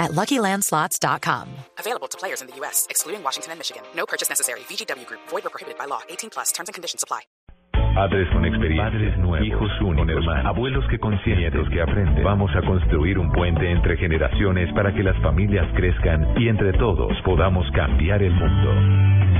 at LuckyLandSlots.com. Available to players in the U.S., excluding Washington and Michigan. No purchase necessary. VGW Group. Void or prohibited by law. 18 plus. Terms and conditions apply. Padres con experiencia, padres nuevos, hijos únicos, hermanos, abuelos que consienten, nietos que aprenden. Vamos a construir un puente entre generaciones para que las familias crezcan y entre todos podamos cambiar el mundo.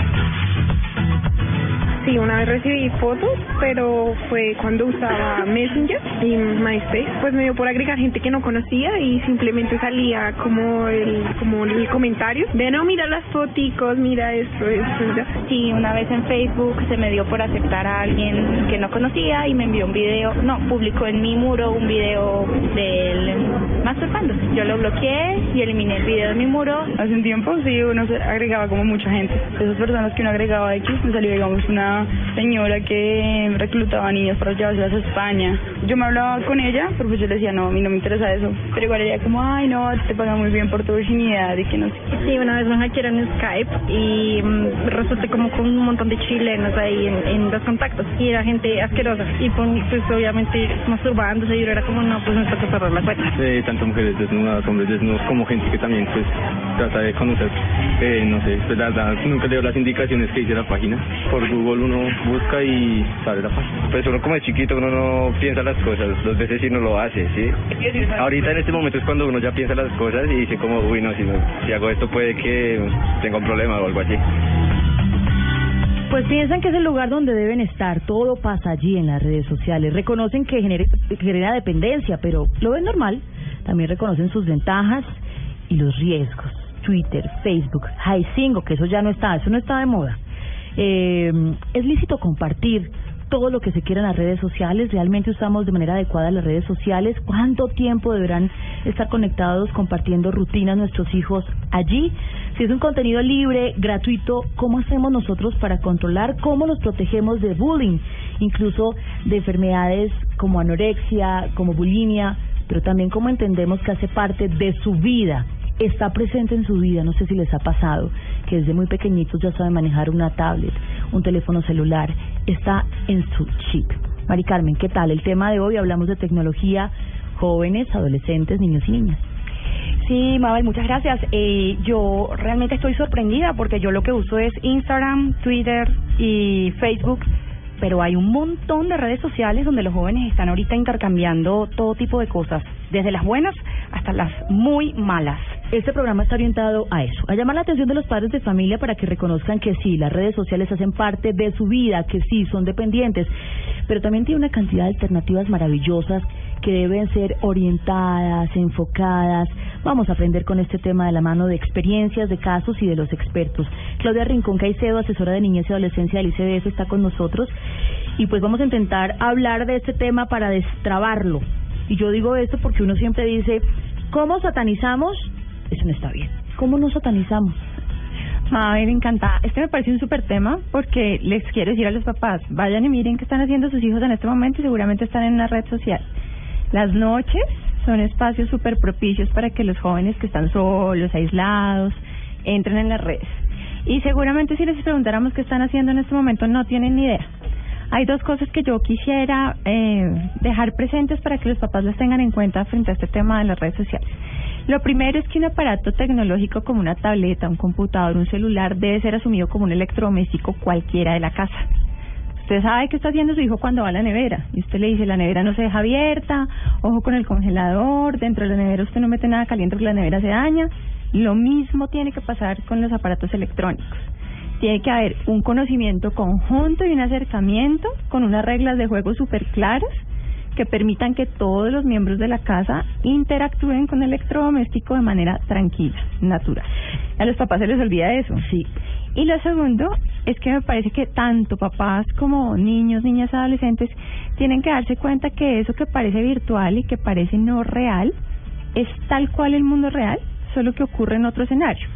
Sí, una vez recibí fotos, pero fue cuando usaba Messenger y MySpace. Pues me dio por agregar gente que no conocía y simplemente salía como el como el comentario de no, mira las foticos, mira esto, esto, ya. Sí, una vez en Facebook se me dio por aceptar a alguien que no conocía y me envió un video, no, publicó en mi muro un video del masturbando. Yo lo bloqueé y eliminé el video de mi muro. Hace un tiempo sí, uno se agregaba como mucha gente. Esas personas que uno agregaba X, me salió digamos una señora que reclutaba niños para llevarlas a España. Yo me hablaba con ella, pero pues yo le decía, no, a mí no me interesa eso. Pero igual ella como, ay, no, te pagan muy bien por tu virginidad y que no sé. Sí, una vez me hackearon en Skype y mm, resulté como con un montón de chilenos ahí en, en los contactos y era gente asquerosa y pues, pues obviamente masturbándose y yo era como, no, pues me toca cerrar la cuenta. Sí, tanto mujeres desnudas, hombres desnudos, como gente que también pues trata de conocer, eh, no sé, pues la verdad nunca leo las indicaciones que dice la página. Por Google uno busca y sale la página. Pues uno como de chiquito uno no piensa las cosas, dos veces y no lo hace, ¿sí? Ahorita en este momento es cuando uno ya piensa las cosas y dice como, uy, no, si, no, si hago esto puede que tenga un problema o algo así. Pues piensan que es el lugar donde deben estar, todo pasa allí en las redes sociales. Reconocen que genera, genera dependencia, pero lo ven normal. También reconocen sus ventajas y los riesgos. Twitter, Facebook, Haicingo, que eso ya no está, eso no está de moda. Eh, es lícito compartir todo lo que se quiera en las redes sociales. Realmente usamos de manera adecuada las redes sociales. ¿Cuánto tiempo deberán estar conectados compartiendo rutinas nuestros hijos allí? Si es un contenido libre, gratuito, ¿cómo hacemos nosotros para controlar cómo nos protegemos de bullying, incluso de enfermedades como anorexia, como bulimia, pero también cómo entendemos que hace parte de su vida? Está presente en su vida, no sé si les ha pasado, que desde muy pequeñitos ya saben manejar una tablet, un teléfono celular, está en su chip. Mari Carmen, ¿qué tal? El tema de hoy hablamos de tecnología, jóvenes, adolescentes, niños y niñas. Sí, Mabel, muchas gracias. Eh, yo realmente estoy sorprendida porque yo lo que uso es Instagram, Twitter y Facebook, pero hay un montón de redes sociales donde los jóvenes están ahorita intercambiando todo tipo de cosas, desde las buenas hasta las muy malas. Este programa está orientado a eso, a llamar la atención de los padres de familia para que reconozcan que sí, las redes sociales hacen parte de su vida, que sí, son dependientes, pero también tiene una cantidad de alternativas maravillosas que deben ser orientadas, enfocadas. Vamos a aprender con este tema de la mano de experiencias, de casos y de los expertos. Claudia Rincón Caicedo, asesora de niñez y adolescencia del ICBS, está con nosotros y pues vamos a intentar hablar de este tema para destrabarlo. Y yo digo esto porque uno siempre dice, ¿cómo satanizamos? Eso no está bien. ¿Cómo nos satanizamos? A ver, encantada. Este me parece un súper tema porque les quiero decir a los papás, vayan y miren qué están haciendo sus hijos en este momento y seguramente están en una red social. Las noches son espacios súper propicios para que los jóvenes que están solos, aislados, entren en las redes. Y seguramente si les preguntáramos qué están haciendo en este momento no tienen ni idea. Hay dos cosas que yo quisiera eh, dejar presentes para que los papás las tengan en cuenta frente a este tema de las redes sociales. Lo primero es que un aparato tecnológico como una tableta, un computador, un celular debe ser asumido como un electrodoméstico cualquiera de la casa. Usted sabe qué está haciendo su hijo cuando va a la nevera y usted le dice la nevera no se deja abierta, ojo con el congelador, dentro de la nevera usted no mete nada caliente porque la nevera se daña. Lo mismo tiene que pasar con los aparatos electrónicos. Tiene que haber un conocimiento conjunto y un acercamiento con unas reglas de juego súper claras que permitan que todos los miembros de la casa interactúen con el electrodoméstico de manera tranquila, natural. A los papás se les olvida eso. Sí. Y lo segundo es que me parece que tanto papás como niños, niñas, adolescentes tienen que darse cuenta que eso que parece virtual y que parece no real es tal cual el mundo real, solo que ocurre en otro escenario.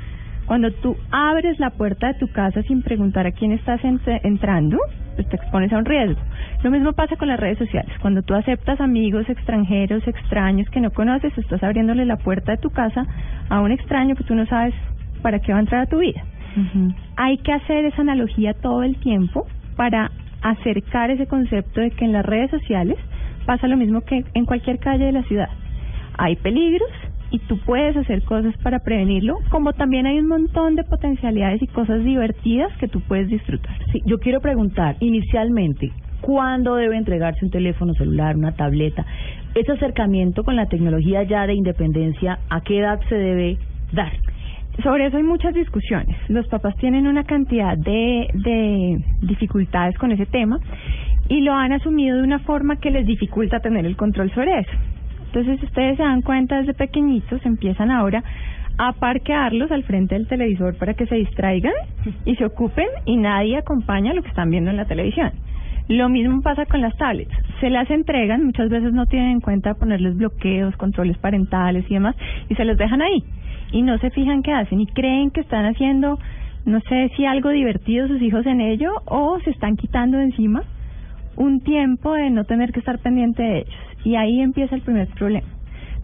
Cuando tú abres la puerta de tu casa sin preguntar a quién estás entrando, pues te expones a un riesgo. Lo mismo pasa con las redes sociales. Cuando tú aceptas amigos extranjeros, extraños que no conoces, estás abriéndole la puerta de tu casa a un extraño que tú no sabes para qué va a entrar a tu vida. Hay que hacer esa analogía todo el tiempo para acercar ese concepto de que en las redes sociales pasa lo mismo que en cualquier calle de la ciudad. Hay peligros, y tú puedes hacer cosas para prevenirlo, como también hay un montón de potencialidades y cosas divertidas que tú puedes disfrutar. Sí, yo quiero preguntar, inicialmente, ¿cuándo debe entregarse un teléfono celular, una tableta? Ese acercamiento con la tecnología ya de independencia, ¿a qué edad se debe dar? Sobre eso hay muchas discusiones. Los papás tienen una cantidad de, de dificultades con ese tema y lo han asumido de una forma que les dificulta tener el control sobre eso. Entonces, ustedes se dan cuenta desde pequeñitos, empiezan ahora a parquearlos al frente del televisor para que se distraigan y se ocupen y nadie acompaña lo que están viendo en la televisión. Lo mismo pasa con las tablets. Se las entregan, muchas veces no tienen en cuenta ponerles bloqueos, controles parentales y demás, y se los dejan ahí. Y no se fijan qué hacen y creen que están haciendo, no sé si algo divertido sus hijos en ello o se están quitando encima un tiempo de no tener que estar pendiente de ellos. Y ahí empieza el primer problema.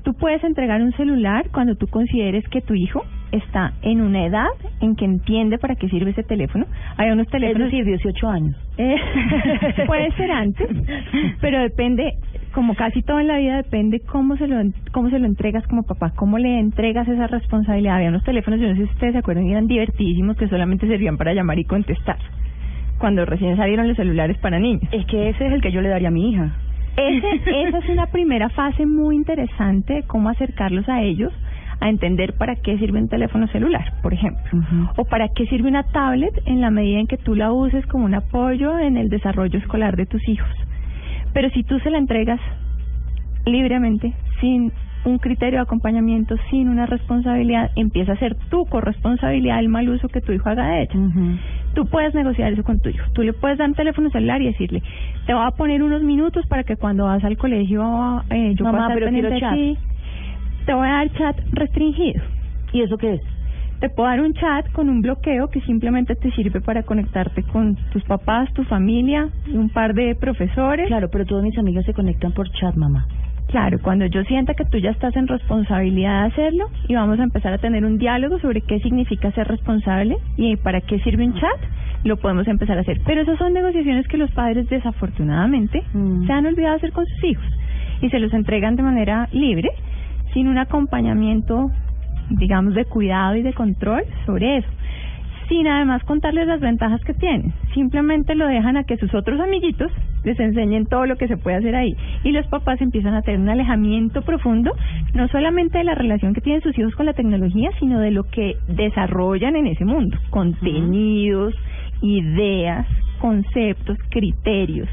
Tú puedes entregar un celular cuando tú consideres que tu hijo está en una edad en que entiende para qué sirve ese teléfono. Hay unos teléfonos... Es decir, 18 años. Eh, puede ser antes, pero depende, como casi todo en la vida, depende cómo se lo cómo se lo entregas como papá, cómo le entregas esa responsabilidad. Había unos teléfonos, yo no sé si ustedes se acuerdan, eran divertidísimos que solamente servían para llamar y contestar cuando recién salieron los celulares para niños. Es que ese es el que yo le daría a mi hija. Ese, esa es una primera fase muy interesante de cómo acercarlos a ellos a entender para qué sirve un teléfono celular, por ejemplo, o para qué sirve una tablet en la medida en que tú la uses como un apoyo en el desarrollo escolar de tus hijos. Pero si tú se la entregas libremente, sin un criterio de acompañamiento sin una responsabilidad, empieza a ser tu corresponsabilidad el mal uso que tu hijo haga de ella. Tú puedes negociar eso con tu hijo. Tú le puedes dar un teléfono celular y decirle, te voy a poner unos minutos para que cuando vas al colegio eh, yo Mamá, pero quiero chat. te voy a dar chat restringido. ¿Y eso qué es? Te puedo dar un chat con un bloqueo que simplemente te sirve para conectarte con tus papás, tu familia, y un par de profesores. Claro, pero todas mis amigas se conectan por chat, mamá. Claro, cuando yo sienta que tú ya estás en responsabilidad de hacerlo y vamos a empezar a tener un diálogo sobre qué significa ser responsable y para qué sirve un chat, lo podemos empezar a hacer. Pero esas son negociaciones que los padres desafortunadamente mm. se han olvidado hacer con sus hijos y se los entregan de manera libre, sin un acompañamiento, digamos, de cuidado y de control sobre eso sin además contarles las ventajas que tienen. Simplemente lo dejan a que sus otros amiguitos les enseñen todo lo que se puede hacer ahí. Y los papás empiezan a tener un alejamiento profundo, no solamente de la relación que tienen sus hijos con la tecnología, sino de lo que desarrollan en ese mundo. Contenidos, ideas, conceptos, criterios,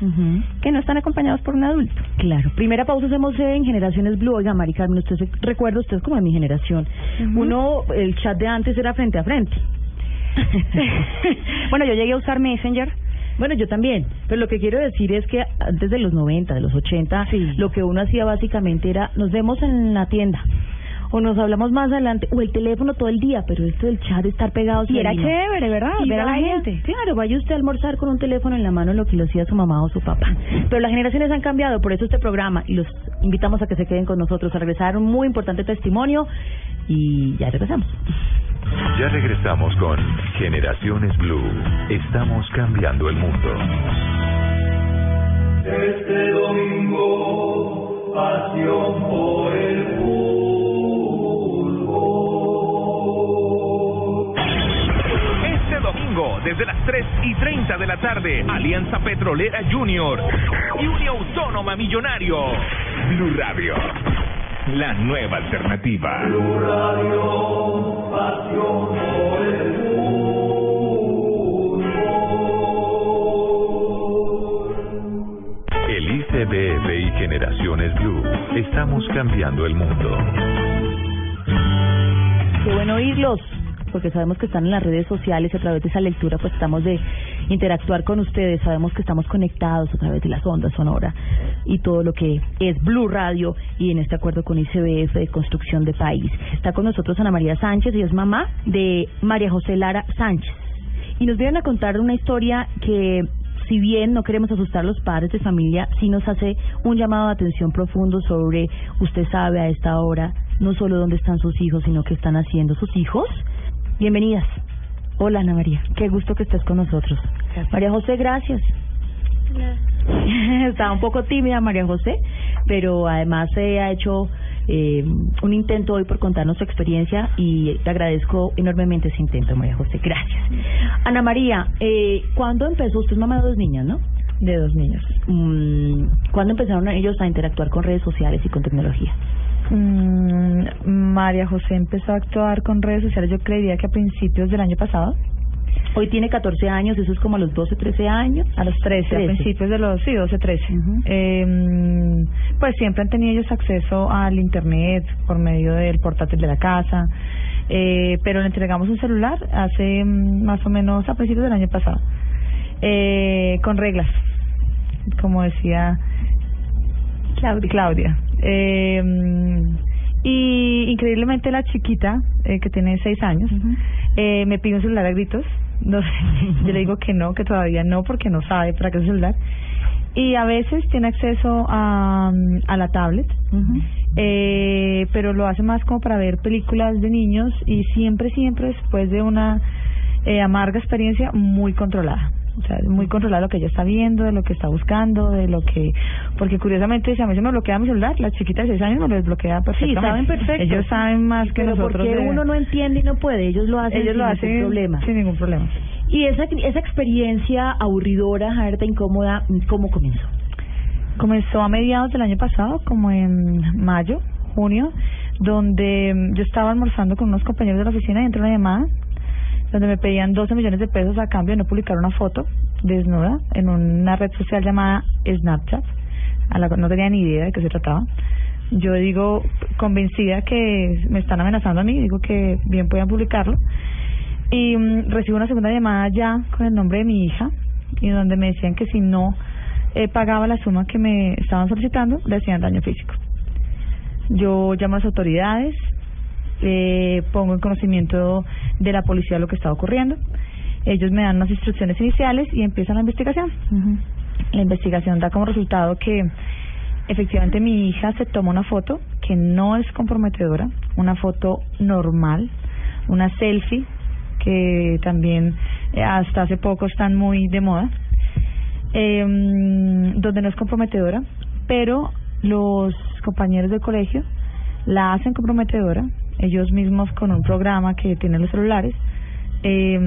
que no están acompañados por un adulto. Claro. Primera pausa hacemos en Generaciones Blue. Oiga, Mari Carmen, usted se recuerda, usted es como de mi generación. Uno, el chat de antes era frente a frente. bueno, yo llegué a usar Messenger. Bueno, yo también, pero lo que quiero decir es que antes de los 90, de los 80, lo que uno hacía básicamente era, nos vemos en la tienda, o nos hablamos más adelante, o el teléfono todo el día, pero esto del chat, estar pegados. Y era chévere, ¿verdad? Y Ver a la gente. Claro, vaya usted a almorzar con un teléfono en la mano, lo que lo hacía su mamá o su papá. Pero las generaciones han cambiado, por eso este programa, y los invitamos a que se queden con nosotros, a regresar un muy importante testimonio, y ya regresamos. Ya regresamos con Generaciones Blue. Estamos cambiando el mundo. Este domingo, pasión por el fútbol. Este domingo, desde las 3 y 30 de la tarde, Alianza Petrolera Junior y Unión Autónoma Millonario. Blue Radio la nueva alternativa. Elise ICBF y Generaciones Blue, estamos cambiando el mundo. Qué bueno oírlos, porque sabemos que están en las redes sociales y a través de esa lectura pues estamos de interactuar con ustedes, sabemos que estamos conectados a través de las ondas sonoras y todo lo que es Blue Radio y en este acuerdo con ICBF de Construcción de País. Está con nosotros Ana María Sánchez y es mamá de María José Lara Sánchez. Y nos vienen a contar una historia que si bien no queremos asustar a los padres de familia, sí nos hace un llamado de atención profundo sobre, usted sabe a esta hora, no solo dónde están sus hijos, sino qué están haciendo sus hijos. Bienvenidas. Hola Ana María, qué gusto que estés con nosotros. María José, gracias. Estaba un poco tímida María José, pero además se ha hecho eh, un intento hoy por contarnos su experiencia y te agradezco enormemente ese intento, María José. Gracias. Ana María, eh, ¿cuándo empezó? Usted es mamá de dos niñas, ¿no? De dos niños. Mm, ¿Cuándo empezaron ellos a interactuar con redes sociales y con tecnología? Mm, María José empezó a actuar con redes sociales, yo creería que a principios del año pasado. Hoy tiene 14 años, eso es como a los 12, 13 años. A los 13, a principios de los, sí, 12, 13. eh, pues siempre han tenido ellos acceso al Internet por medio del portátil de la casa, eh, pero le entregamos un celular hace mm, más o menos a principios del año pasado, eh, con reglas, como decía Claudia. Claudia. Eh, y increíblemente la chiquita, eh, que tiene seis años, eh, me pide un celular a gritos. No, yo le digo que no, que todavía no, porque no sabe para qué celular. Y a veces tiene acceso a, a la tablet, eh, pero lo hace más como para ver películas de niños y siempre, siempre después de una eh, amarga experiencia muy controlada. O sea, muy controlada lo que ella está viendo, de lo que está buscando, de lo que... Porque curiosamente, si a mí se me bloquea mi celular, la chiquita de 6 años me lo desbloquea perfectamente. Sí, saben perfecto. Ellos saben más que Pero nosotros. porque de- uno no entiende y no puede, ellos lo hacen Ellos sin lo ningún hacen problema. sin ningún problema. Y esa, esa experiencia aburridora, harta, incómoda, ¿cómo comenzó? Comenzó a mediados del año pasado, como en mayo, junio, donde yo estaba almorzando con unos compañeros de la oficina y entró una llamada donde me pedían 12 millones de pesos a cambio de no publicar una foto desnuda en una red social llamada Snapchat. A la, cual no tenía ni idea de qué se trataba. Yo digo, convencida que me están amenazando a mí, digo que bien puedan publicarlo. Y mm, recibo una segunda llamada ya con el nombre de mi hija y donde me decían que si no eh, pagaba la suma que me estaban solicitando, le hacían daño físico. Yo llamo a las autoridades, eh, pongo en conocimiento de la policía lo que está ocurriendo. Ellos me dan unas instrucciones iniciales y empiezan la investigación. La investigación da como resultado que efectivamente mi hija se toma una foto que no es comprometedora, una foto normal, una selfie que también eh, hasta hace poco están muy de moda, eh, donde no es comprometedora, pero los compañeros del colegio la hacen comprometedora, ellos mismos con un programa que tienen los celulares, eh,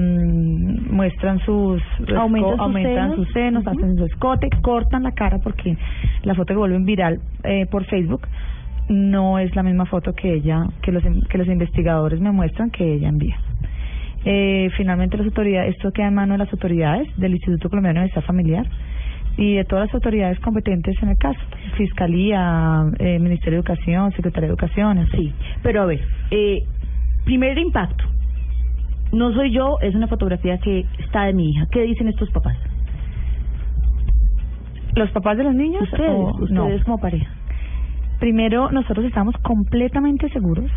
muestran sus Aumentan sus aumentan senos. sus senos, Ujú. hacen su escote, cortan la cara porque la foto que vuelven viral eh, por Facebook no es la misma foto que ella que los que los investigadores me muestran que ella envía. Eh, finalmente las autoridades esto queda en manos de las autoridades del Instituto Colombiano de Bienestar Familiar y de todas las autoridades competentes en el caso, Fiscalía, eh, Ministerio de Educación, Secretaría de Educación. Sí, pero a ver, eh, primer impacto. No soy yo, es una fotografía que está de mi hija. ¿Qué dicen estos papás? ¿Los papás de los niños? Ustedes, o- no? ustedes como pareja. Primero, nosotros estamos completamente seguros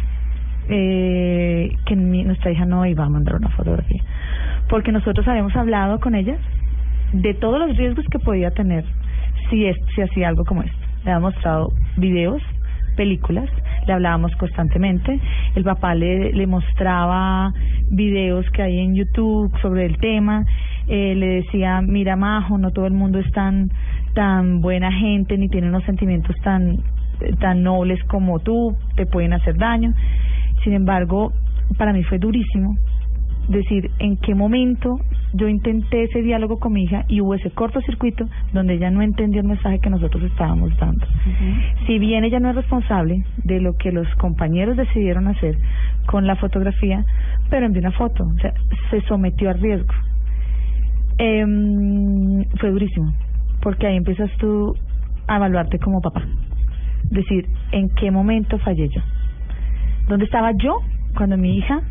eh, que mi- nuestra hija no iba a mandar una fotografía, porque nosotros habíamos hablado con ella de todos los riesgos que podía tener si, es, si hacía algo como esto. Le habíamos mostrado videos, películas, le hablábamos constantemente, el papá le, le mostraba videos que hay en YouTube sobre el tema, eh, le decía, mira Majo, no todo el mundo es tan, tan buena gente ni tiene unos sentimientos tan, tan nobles como tú, te pueden hacer daño. Sin embargo, para mí fue durísimo decir en qué momento yo intenté ese diálogo con mi hija y hubo ese cortocircuito donde ella no entendió el mensaje que nosotros estábamos dando. Si bien ella no es responsable de lo que los compañeros decidieron hacer con la fotografía, pero envió una foto, o sea, se sometió al riesgo. Em, fue durísimo, porque ahí empiezas tú a evaluarte como papá. Decir, ¿en qué momento fallé yo? ¿Dónde estaba yo cuando mi hija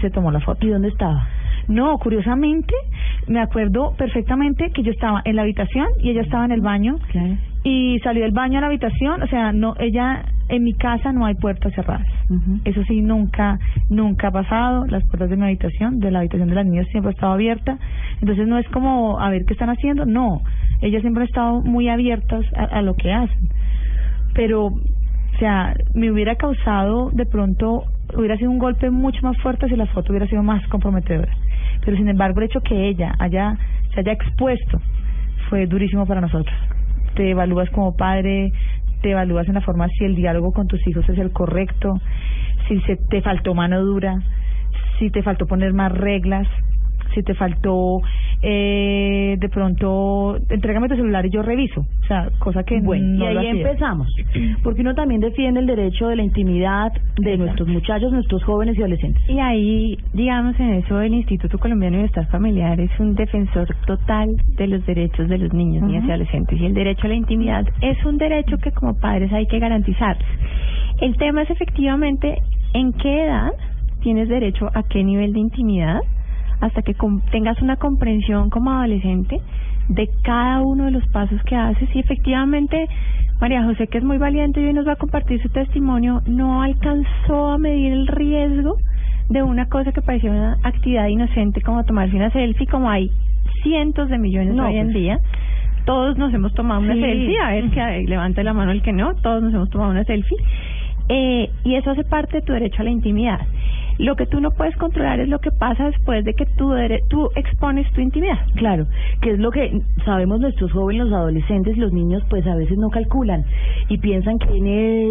se tomó la foto? ¿Y dónde estaba? No, curiosamente, me acuerdo perfectamente que yo estaba en la habitación y ella estaba en el baño. Claro. Y salió del baño a la habitación, o sea, no, ella, en mi casa no hay puertas cerradas. Eso sí, nunca, nunca ha pasado. Las puertas de mi habitación, de la habitación de las niñas siempre ha estado abierta. Entonces no es como, a ver qué están haciendo. No, ellas siempre han estado muy abiertas a, a lo que hacen. Pero, o sea, me hubiera causado de pronto, hubiera sido un golpe mucho más fuerte si la foto hubiera sido más comprometedora. Pero sin embargo, el hecho que ella haya, se haya expuesto fue durísimo para nosotros. Te evalúas como padre, te evalúas en la forma si el diálogo con tus hijos es el correcto, si se te faltó mano dura, si te faltó poner más reglas, si te faltó eh, de pronto, entrégame tu celular y yo reviso. O sea, cosa que Bueno, no y ahí empezamos. Porque uno también defiende el derecho de la intimidad de nuestros muchachos, nuestros jóvenes y adolescentes. Y ahí, digamos, en eso el Instituto Colombiano de Bienestar Familiar es un defensor total de los derechos de los niños, niñas y adolescentes. Y el derecho a la intimidad es un derecho que como padres hay que garantizar. El tema es efectivamente en qué edad tienes derecho a qué nivel de intimidad hasta que tengas una comprensión como adolescente de cada uno de los pasos que haces. Y efectivamente María José que es muy valiente y hoy nos va a compartir su testimonio no alcanzó a medir el riesgo de una cosa que parecía una actividad inocente como tomarse una selfie como hay cientos de millones No, hoy en pues. día. Todos nos hemos tomado una selfie a ver que levante la mano el que no todos nos hemos tomado una selfie. Eh, y eso hace parte de tu derecho a la intimidad lo que tú no puedes controlar es lo que pasa después de que tú, tú expones tu intimidad. Claro, que es lo que sabemos nuestros jóvenes, los adolescentes y los niños, pues a veces no calculan y piensan que en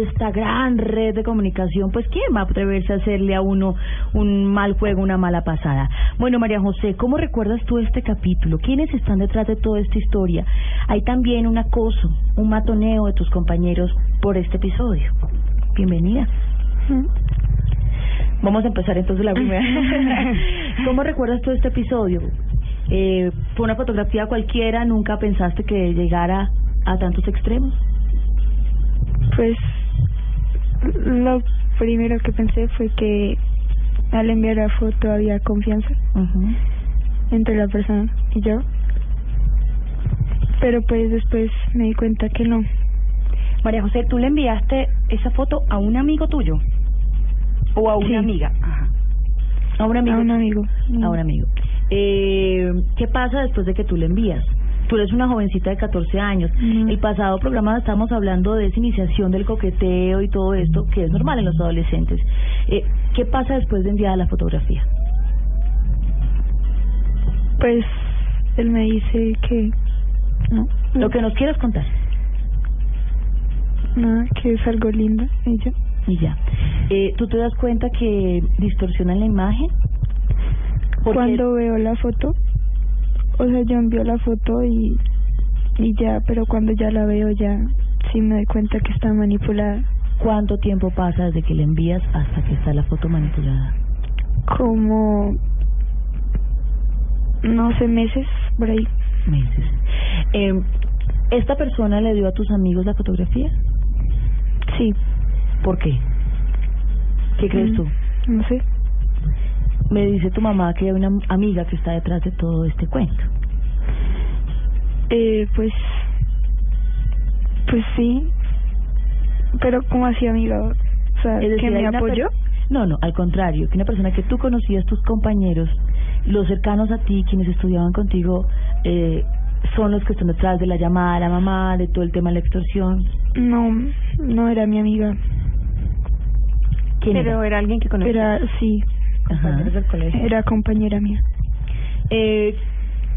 esta gran red de comunicación, pues quién va a atreverse a hacerle a uno un mal juego, una mala pasada. Bueno, María José, ¿cómo recuerdas tú este capítulo? ¿Quiénes están detrás de toda esta historia? Hay también un acoso, un matoneo de tus compañeros por este episodio. Bienvenida. Vamos a empezar entonces la primera. ¿Cómo recuerdas tú este episodio? Eh, ¿Fue una fotografía cualquiera? ¿Nunca pensaste que llegara a tantos extremos? Pues lo primero que pensé fue que al enviar la foto había confianza entre la persona y yo. Pero pues después me di cuenta que no. María José, ¿tú le enviaste esa foto a un amigo tuyo? ¿O a una Sí. amiga? Ajá. ¿A un amigo? A un amigo. A un amigo. Eh, ¿Qué pasa después de que tú le envías? Tú eres una jovencita de 14 años. El pasado programa estábamos hablando de esa iniciación del coqueteo y todo esto, que es normal en los adolescentes. Eh, ¿Qué pasa después de enviar la fotografía? Pues él me dice que no. Lo que nos quieras contar. Nada, que es algo lindo yo. Y ya. Eh, ¿Tú te das cuenta que distorsionan la imagen? Porque- Cuando veo la foto, o sea, yo envío la foto y, y ya, pero cuando ya la veo ya sí me doy cuenta que está manipulada. ¿Cuánto tiempo pasa desde que le envías hasta que está la foto manipulada? Como, no sé, meses por ahí. Meses. Eh, ¿Esta persona le dio a tus amigos la fotografía? Sí. ¿Por qué? ¿Qué crees Mm, tú? No sé. Me dice tu mamá que hay una amiga que está detrás de todo este cuento. Eh, pues, pues sí, pero como así amiga, o sea, Es decir, que me apoyó. No, no, al contrario, que una persona que tú conocías, tus compañeros, los cercanos a ti, quienes estudiaban contigo, eh, son los que están detrás de la llamada a la mamá, de todo el tema de la extorsión. No, no era mi amiga. ¿Quién Pero era? era alguien que conocía. Era, sí, Compañeros del colegio. era compañera mía. Eh,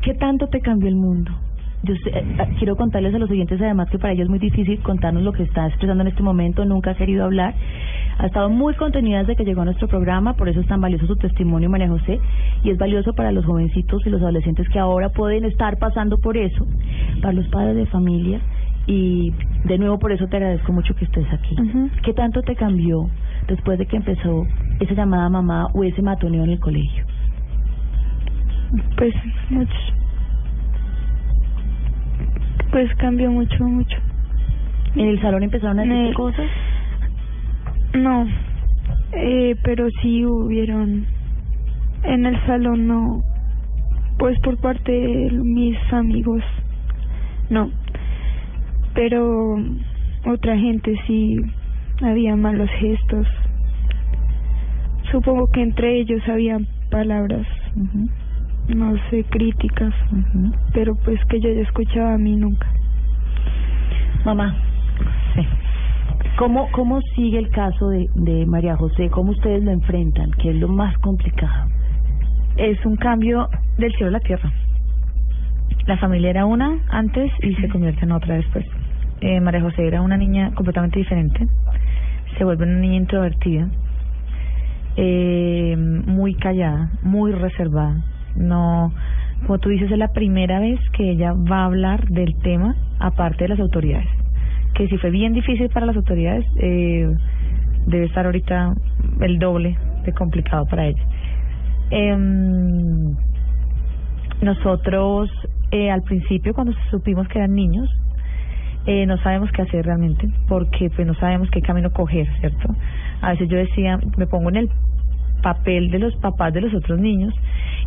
¿Qué tanto te cambió el mundo? Yo sé- eh, eh, quiero contarles a los oyentes además que para ella es muy difícil contarnos lo que está expresando en este momento, nunca ha querido hablar. Ha estado muy contenida desde que llegó a nuestro programa, por eso es tan valioso su testimonio, María José, y es valioso para los jovencitos y los adolescentes que ahora pueden estar pasando por eso, para los padres de familia, y de nuevo por eso te agradezco mucho que estés aquí. ¿Qué tanto te cambió después de que empezó esa llamada mamá o ese matoneo en el colegio? Pues mucho. Pues cambió mucho, mucho. ¿En el salón empezaron a decir cosas? No, eh, pero sí hubieron en el salón no, pues por parte de mis amigos, no, pero otra gente sí había malos gestos. Supongo que entre ellos había palabras, no sé, críticas, pero pues que yo ya escuchaba a mí nunca. Mamá. Sí. ¿Cómo, ¿Cómo sigue el caso de, de María José? ¿Cómo ustedes lo enfrentan? ¿Qué es lo más complicado? es un cambio del cielo a la tierra. La familia era una antes y se convierte en otra después. Eh, María José era una niña completamente diferente. Se vuelve una niña introvertida, eh, muy callada, muy reservada. No, como tú dices, es la primera vez que ella va a hablar del tema aparte de las autoridades. Que si fue bien difícil para las autoridades, eh, debe estar ahorita el doble de complicado para ella. Em, nosotros eh, al principio cuando supimos que eran niños eh, no sabemos qué hacer realmente porque pues no sabemos qué camino coger cierto a veces yo decía me pongo en el papel de los papás de los otros niños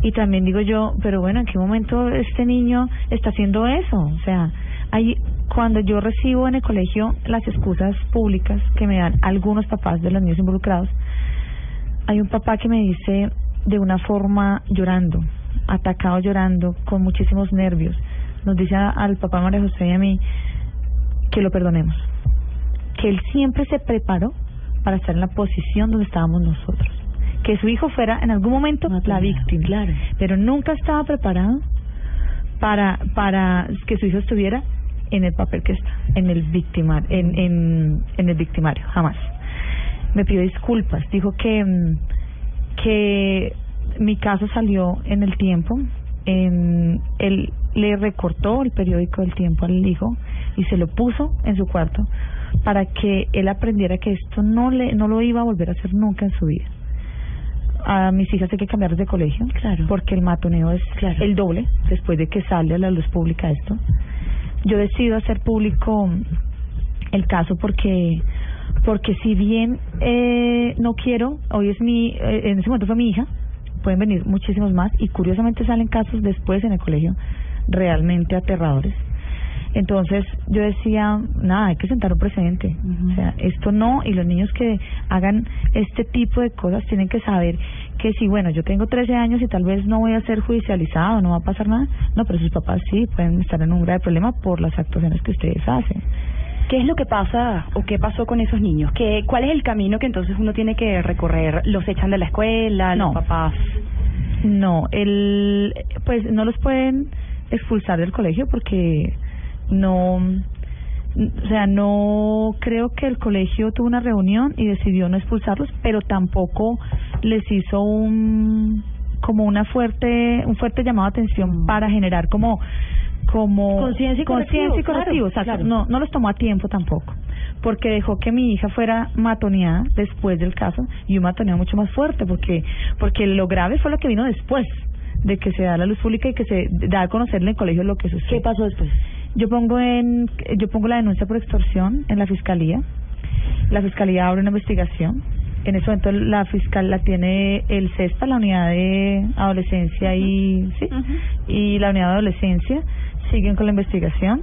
y también digo yo pero bueno en qué momento este niño está haciendo eso o sea hay cuando yo recibo en el colegio las excusas públicas que me dan algunos papás de los niños involucrados hay un papá que me dice de una forma llorando, atacado llorando, con muchísimos nervios. Nos dice al papá María José y a mí que lo perdonemos, que él siempre se preparó para estar en la posición donde estábamos nosotros, que su hijo fuera en algún momento la víctima, claro. pero nunca estaba preparado para para que su hijo estuviera en el papel que está, en el victimar, en en, en el victimario, jamás. Me pidió disculpas, dijo que mm, que mi caso salió en el tiempo, en él le recortó el periódico del tiempo al hijo y se lo puso en su cuarto para que él aprendiera que esto no le no lo iba a volver a hacer nunca en su vida. A mis hijas hay que cambiarles de colegio, Claro. porque el matoneo es Claro. el doble después de que sale a la luz pública esto. Yo decido hacer público el caso porque porque si bien eh, no quiero, hoy es mi, eh, en ese momento fue mi hija, pueden venir muchísimos más y curiosamente salen casos después en el colegio realmente aterradores. Entonces yo decía, nada, hay que sentar un precedente. O sea, esto no, y los niños que hagan este tipo de cosas tienen que saber que si, bueno, yo tengo 13 años y tal vez no voy a ser judicializado, no va a pasar nada, no, pero sus papás sí pueden estar en un grave problema por las actuaciones que ustedes hacen. ¿Qué es lo que pasa o qué pasó con esos niños? ¿Qué, ¿Cuál es el camino que entonces uno tiene que recorrer? ¿Los echan de la escuela? ¿Los No. papás? No, el, pues no los pueden expulsar del colegio porque no, o sea, no creo que el colegio tuvo una reunión y decidió no expulsarlos, pero tampoco les hizo un como una fuerte un fuerte llamado de atención para generar como como Conciencia y correctivo, claro, claro. No, no los tomó a tiempo tampoco, porque dejó que mi hija fuera matoneada después del caso y un matoneo mucho más fuerte, porque porque lo grave fue lo que vino después de que se da la luz pública y que se da a conocer en el colegio lo que sucedió. ¿Qué pasó después? Yo pongo en yo pongo la denuncia por extorsión en la fiscalía. La fiscalía abre una investigación. En ese momento la fiscal la tiene el CESPA, la unidad de adolescencia y sí, y la unidad de adolescencia siguen con la investigación.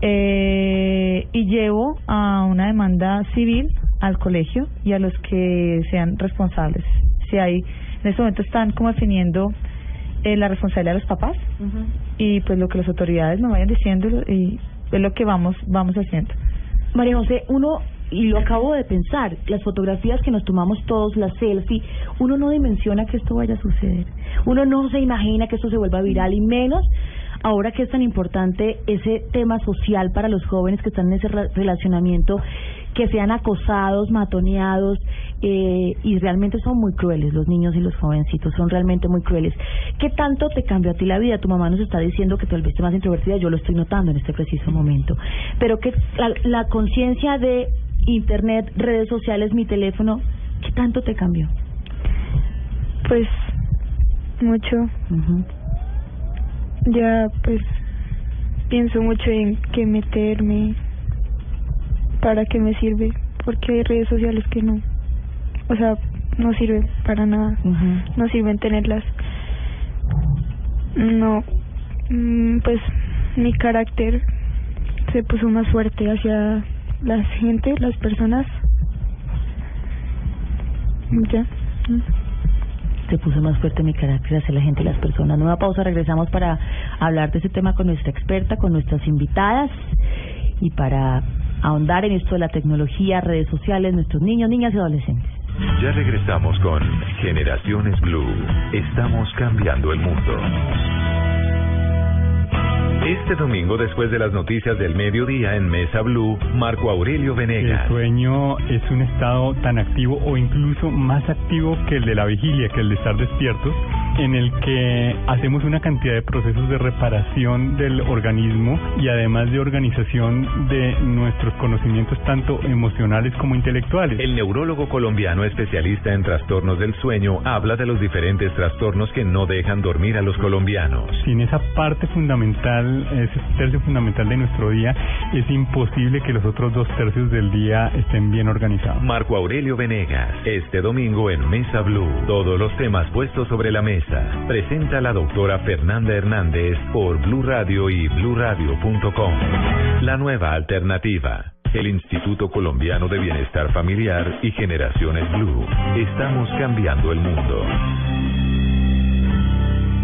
Eh, y llevo a una demanda civil al colegio y a los que sean responsables. Si hay, en este momento están como definiendo eh, la responsabilidad de los papás y pues lo que las autoridades nos vayan diciendo y es lo que vamos vamos haciendo. María José, uno, y lo acabo de pensar, las fotografías que nos tomamos todos, las selfie, uno no dimensiona que esto vaya a suceder. Uno no se imagina que esto se vuelva viral y menos ahora que es tan importante ese tema social para los jóvenes que están en ese re- relacionamiento, que sean acosados, matoneados, eh, y realmente son muy crueles los niños y los jovencitos, son realmente muy crueles. ¿Qué tanto te cambió a ti la vida? Tu mamá nos está diciendo que te volviste más introvertida, yo lo estoy notando en este preciso momento. Pero que la, la conciencia de internet, redes sociales, mi teléfono, ¿qué tanto te cambió? Pues mucho. Ya pues pienso mucho en qué meterme, para qué me sirve, porque hay redes sociales que no, o sea, no sirven para nada, no sirven tenerlas. No, mm, pues mi carácter se puso más fuerte hacia la gente, las personas. Ya. Se puso más fuerte mi carácter hacia la gente y las personas. Nueva pausa, regresamos para hablar de ese tema con nuestra experta, con nuestras invitadas y para ahondar en esto de la tecnología, redes sociales, nuestros niños, niñas y adolescentes. Ya regresamos con Generaciones Blue. Estamos cambiando el mundo. Este domingo, después de las noticias del mediodía en Mesa Blue, Marco Aurelio Venegas. El sueño es un estado tan activo o incluso más activo que el de la vigilia, que el de estar despiertos, en el que hacemos una cantidad de procesos de reparación del organismo y además de organización de nuestros conocimientos tanto emocionales como intelectuales. El neurólogo colombiano especialista en trastornos del sueño habla de los diferentes trastornos que no dejan dormir a los colombianos. Sin esa parte fundamental ese tercio fundamental de nuestro día, es imposible que los otros dos tercios del día estén bien organizados. Marco Aurelio Venegas, este domingo en Mesa Blue, todos los temas puestos sobre la mesa. Presenta la doctora Fernanda Hernández por Blue Radio y bluradio.com. La nueva alternativa. El Instituto Colombiano de Bienestar Familiar y Generaciones Blue. Estamos cambiando el mundo.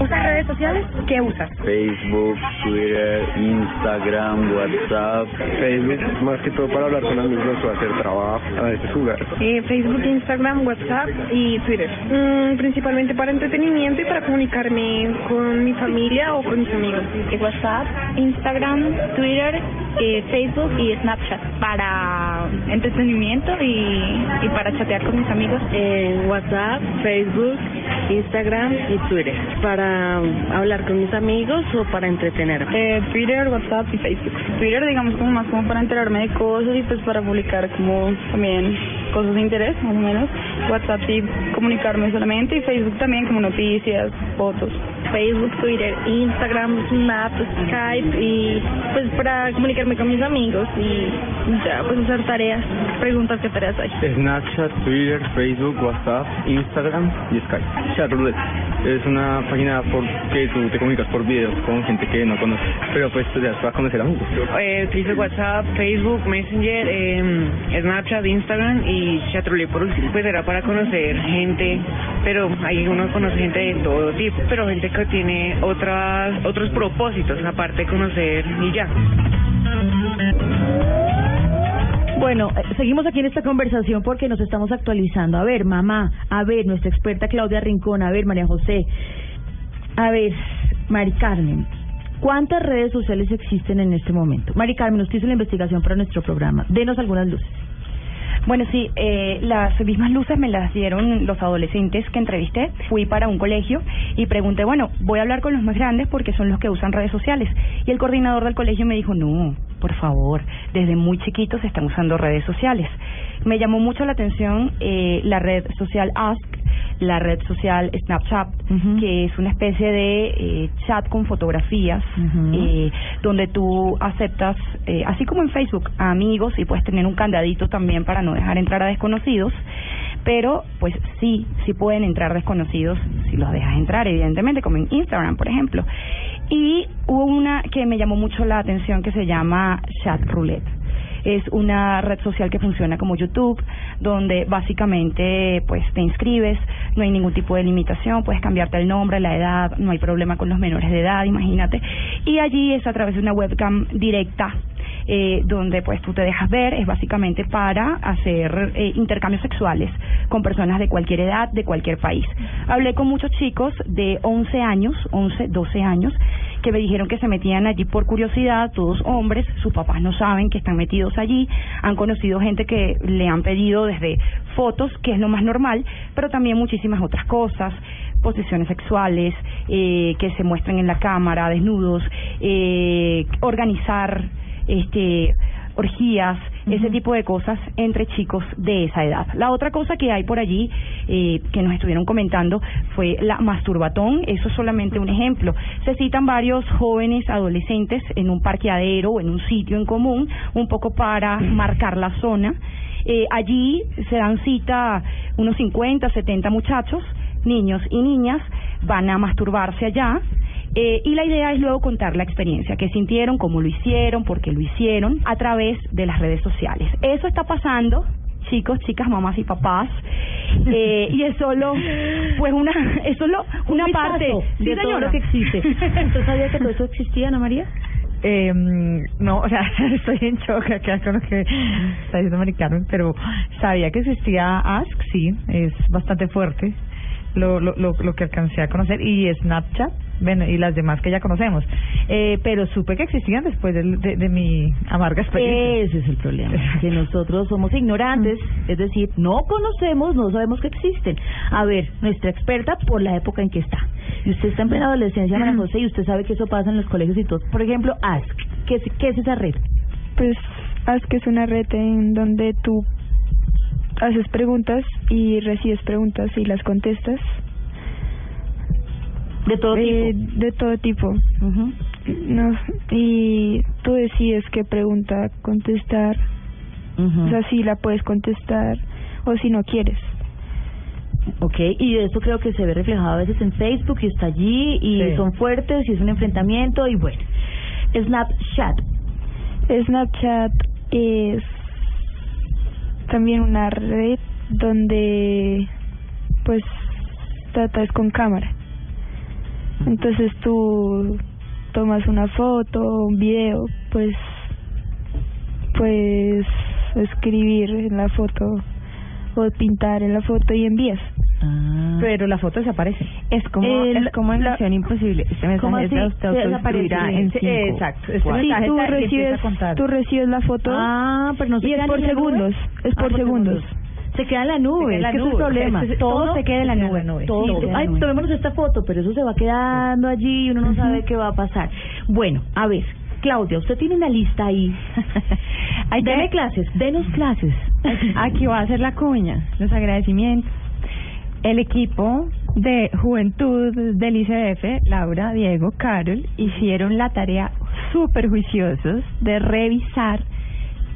¿Usas redes sociales? ¿Qué usas? Facebook, Twitter, Instagram, WhatsApp. Facebook, más que todo para hablar con amigos o hacer trabajo, a veces jugar. Eh, Facebook, Instagram, WhatsApp y Twitter. Mm, principalmente para entretenimiento y para comunicarme con mi familia o con mis amigos. WhatsApp, Instagram, Twitter, eh, Facebook y Snapchat para entretenimiento y, y para chatear con mis amigos. En WhatsApp, Facebook, Instagram y Twitter. Para hablar con mis amigos o para entretener? Eh, Twitter, WhatsApp y Facebook. Twitter, digamos, como más como para enterarme de cosas y pues para publicar como también cosas de interés, más o menos. WhatsApp y comunicarme solamente y Facebook también como noticias, fotos. Facebook, Twitter, Instagram, Snap, Skype y pues para comunicarme con mis amigos y ya pues hacer tareas, preguntas qué tareas hay. Snapchat, Twitter, Facebook, WhatsApp, Instagram y Skype. Chatroulette es una página por que tú te comunicas por video con gente que no conoces, pero pues te das para conocer amigos. Eh, utilizo WhatsApp, Facebook, Messenger, eh, Snapchat, Instagram y Chatroulette por último. Pues era para conocer gente, pero ahí uno conoce gente de todo tipo, pero gente que tiene otras otros propósitos aparte de conocer y ya. Bueno, eh, seguimos aquí en esta conversación porque nos estamos actualizando. A ver, mamá, a ver, nuestra experta Claudia Rincón, a ver, María José, a ver, Mari Carmen, ¿cuántas redes sociales existen en este momento? Mari Carmen, usted hizo la investigación para nuestro programa. Denos algunas luces. Bueno, sí, eh, las mismas luces me las dieron los adolescentes que entrevisté. Fui para un colegio y pregunté, bueno, voy a hablar con los más grandes porque son los que usan redes sociales. Y el coordinador del colegio me dijo, no, por favor, desde muy chiquitos están usando redes sociales. Me llamó mucho la atención eh, la red social Ask, la red social Snapchat, que es una especie de eh, chat con fotografías, eh, donde tú aceptas, eh, así como en Facebook, a amigos y puedes tener un candadito también para no dejar entrar a desconocidos, pero pues sí, sí pueden entrar desconocidos si los dejas entrar, evidentemente, como en Instagram, por ejemplo. Y hubo una que me llamó mucho la atención que se llama Chat Roulette es una red social que funciona como YouTube, donde básicamente pues te inscribes, no hay ningún tipo de limitación, puedes cambiarte el nombre, la edad, no hay problema con los menores de edad, imagínate. Y allí es a través de una webcam directa eh, donde pues tú te dejas ver, es básicamente para hacer eh, intercambios sexuales con personas de cualquier edad, de cualquier país. Hablé con muchos chicos de 11 años, 11, 12 años, que me dijeron que se metían allí por curiosidad, todos hombres, sus papás no saben que están metidos allí, han conocido gente que le han pedido desde fotos, que es lo más normal, pero también muchísimas otras cosas, posiciones sexuales, eh, que se muestren en la cámara, desnudos, eh, organizar este orgías, ese tipo de cosas entre chicos de esa edad. La otra cosa que hay por allí eh, que nos estuvieron comentando fue la masturbatón. Eso es solamente un ejemplo. Se citan varios jóvenes adolescentes en un parqueadero o en un sitio en común, un poco para marcar la zona. Eh, allí se dan cita unos 50, 70 muchachos, niños y niñas, van a masturbarse allá. Eh, y la idea es luego contar la experiencia, qué sintieron, cómo lo hicieron, por qué lo hicieron, a través de las redes sociales. Eso está pasando chicos, chicas, mamás y papás. Eh, y es solo, pues una, es solo una Un parte Sí, de todo lo que existe. ¿Usted sabía que todo eso existía, Ana María? Eh, no, o sea, estoy en shock acá con lo que está diciendo Mari Carmen, pero sabía que existía Ask, sí, es bastante fuerte lo, lo, lo, lo que alcancé a conocer, y Snapchat, bueno, y las demás que ya conocemos. Eh, pero supe que existían después de, de, mi amarga experiencia. Ese es el problema, que nosotros somos ignorantes, es decir, no conocemos, no sabemos que existen. A ver, nuestra experta por la época en que está. Y usted está en plena adolescencia, María José, y usted sabe que eso pasa en los colegios y todo. Por ejemplo, Ask, ¿qué es, qué es esa red? Pues Ask es una red en donde tú haces preguntas y recibes preguntas y las contestas. De todo tipo. De todo tipo. no, y tú decides qué pregunta contestar. O sea, si la puedes contestar o si no quieres. Ok, y eso creo que se ve reflejado a veces en Facebook y está allí y Sí. son fuertes y es un enfrentamiento y bueno. Snapchat. Snapchat es también una red donde pues trata es con cámara. Entonces tú tomas una foto, un video, pues pues escribir en la foto o pintar en la foto y envías. Pero la foto desaparece. Es como, El- es como en la- Misión Imposible. Este ¿Cómo mensaje así? se Se autodestruirá desaparece. en exacto. Este. Sí, tú recibes, tú la foto Ah, pero no se y es queda por segundos, es Ah, por segundos. Se queda en la nube, es que es el problema. Todo se queda en la nube. En la Ay, nube. tomémonos esta foto, pero eso se va quedando allí y uno no sabe qué va a pasar. Bueno, a ver, Claudia, usted tiene una lista ahí. Que- Deme clases, denos clases. Aquí va a ser la cuña, los agradecimientos. El equipo de Juventud del ICF, Laura, Diego, Carol, hicieron la tarea súper juiciosos de revisar,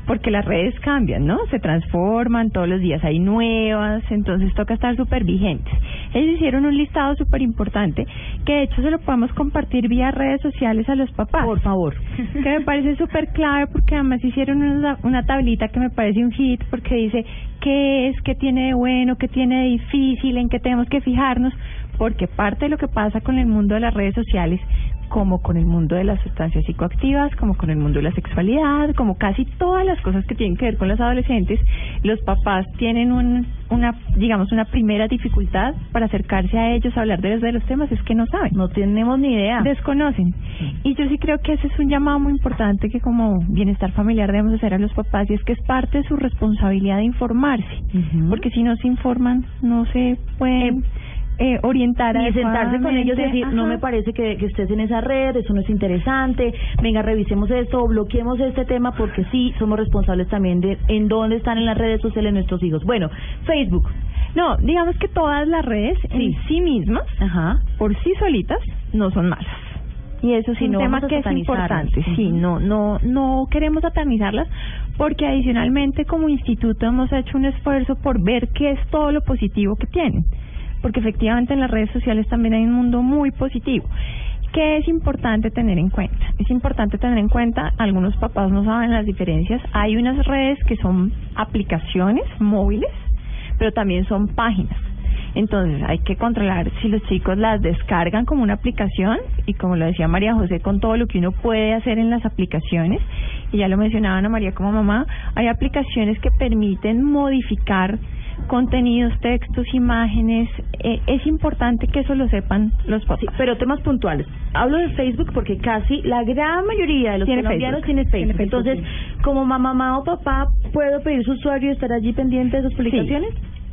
porque las redes cambian, ¿no? Se transforman, todos los días hay nuevas, entonces toca estar súper vigentes. Ellos hicieron un listado súper importante, que de hecho se lo podemos compartir vía redes sociales a los papás. Por favor. Que me parece súper clave porque además hicieron una, una tablita que me parece un hit porque dice qué es, qué tiene de bueno, qué tiene de difícil, en qué tenemos que fijarnos, porque parte de lo que pasa con el mundo de las redes sociales, como con el mundo de las sustancias psicoactivas, como con el mundo de la sexualidad, como casi todas las cosas que tienen que ver con los adolescentes, los papás tienen un, una, digamos, una primera dificultad para acercarse a ellos, a hablar de, de los temas, es que no saben. No tenemos ni idea. Desconocen. Y yo sí creo que ese es un llamado muy importante que como bienestar familiar debemos hacer a los papás y es que es parte de su responsabilidad de informarse. Porque si no se informan, no se pueden eh, orientar y sentarse con ellos y decir, no me parece que, que estés en esa red, eso no es interesante, venga, revisemos esto, bloqueemos este tema porque sí, somos responsables también de en dónde están en las redes sociales nuestros hijos. Bueno, Facebook. No, digamos que todas las redes en sí mismas, por sí solitas, no son malas. Y eso es Sí, un no tema a que es importante. Sí, no, no, no queremos satanizarlas porque adicionalmente como instituto hemos hecho un esfuerzo por ver qué es todo lo positivo que tienen. Porque efectivamente en las redes sociales también hay un mundo muy positivo. ¿Qué es importante tener en cuenta? Es importante tener en cuenta, algunos papás no saben las diferencias, hay unas redes que son aplicaciones móviles, pero también son páginas. Entonces hay que controlar si los chicos las descargan como una aplicación y como lo decía María José con todo lo que uno puede hacer en las aplicaciones y ya lo mencionaba Ana María como mamá, hay aplicaciones que permiten modificar contenidos, textos, imágenes. Eh, es importante que eso lo sepan los papás. pero temas puntuales. Hablo de Facebook porque casi la gran mayoría de los Tiene colombianos Facebook. tiene Facebook. Tiene Facebook, Entonces, como mamá o papá, ¿puedo pedir su usuario y estar allí pendiente de sus publicaciones?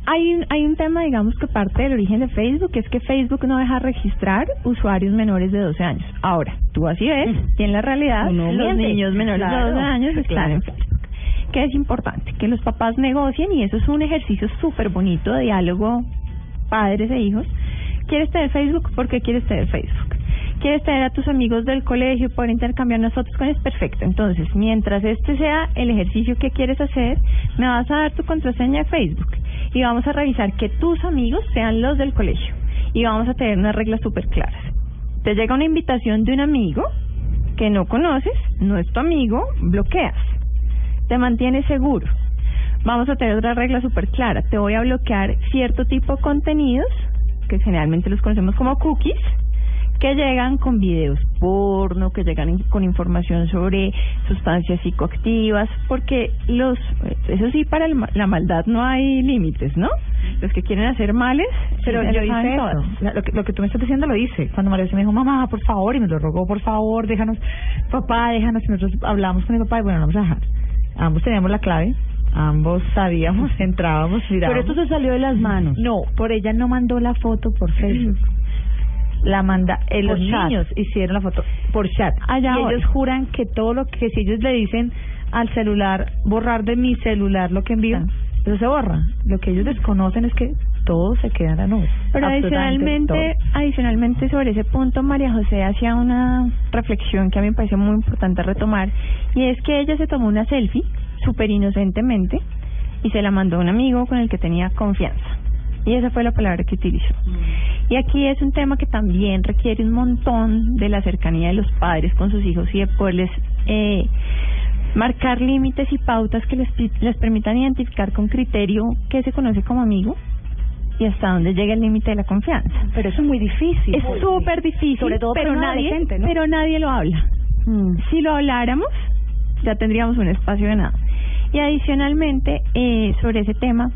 Hay un, hay un tema, digamos, que parte del origen de Facebook, que es que Facebook no deja registrar usuarios menores de 12 años. Ahora, tú así ves, y en la realidad, Uno los niños menores Claro, de 12 años están claro. en Facebook. ¿Qué es importante? Que los papás negocien y eso es un ejercicio súper bonito de diálogo padres e hijos. ¿Quieres tener Facebook? ¿Por qué quieres tener Facebook? ¿Quieres tener a tus amigos del colegio poder intercambiar nosotros con ellos? Perfecto. Entonces, mientras este sea el ejercicio que quieres hacer, me vas a dar tu contraseña de Facebook y vamos a revisar que tus amigos sean los del colegio y vamos a tener unas reglas súper claras. Te llega una invitación de un amigo que no conoces, no es tu amigo, bloqueas. Te mantienes seguro. Vamos a tener otra regla súper clara. Te voy a bloquear cierto tipo de contenidos, que generalmente los conocemos como cookies, que llegan con videos porno, que llegan con información sobre sustancias psicoactivas, porque los, eso sí, para el la maldad no hay límites, ¿no? Los que quieren hacer males, Pero yo hice eso. Lo que, lo que tú me estás diciendo lo hice. Cuando María me dijo, mamá, por favor, y me lo rogó, por favor, déjanos, papá, déjanos. Y nosotros hablamos con mi papá y bueno, vamos a dejar. Ambos teníamos la clave, ambos sabíamos, entrábamos, mirábamos. Pero esto se salió de las manos. No, por ella no mandó la foto por Facebook. La manda, eh, los chat. niños hicieron la foto por chat. Allá y ellos juran que todo lo que si ellos le dicen al celular, borrar de mi celular lo que envío, eso se borra. Lo que ellos desconocen es que todo se queda en la nube. Pero adicionalmente, adicionalmente sobre ese punto, María José hacía una reflexión que a mí me parece muy importante retomar, y es que ella se tomó una selfie, súper inocentemente, y se la mandó a un amigo con el que tenía confianza. Y esa fue la palabra que utilizó. Y aquí es un tema que también requiere un montón de la cercanía de los padres con sus hijos y de poderles eh, marcar límites y pautas que les, les permitan identificar con criterio qué se conoce como amigo y hasta dónde llega el límite de la confianza. Pero eso es muy difícil. Es súper difícil, Sobre todo pero nadie, pero nadie lo habla. Si lo habláramos, ya tendríamos un espacio de nada. Y adicionalmente, eh, sobre ese tema,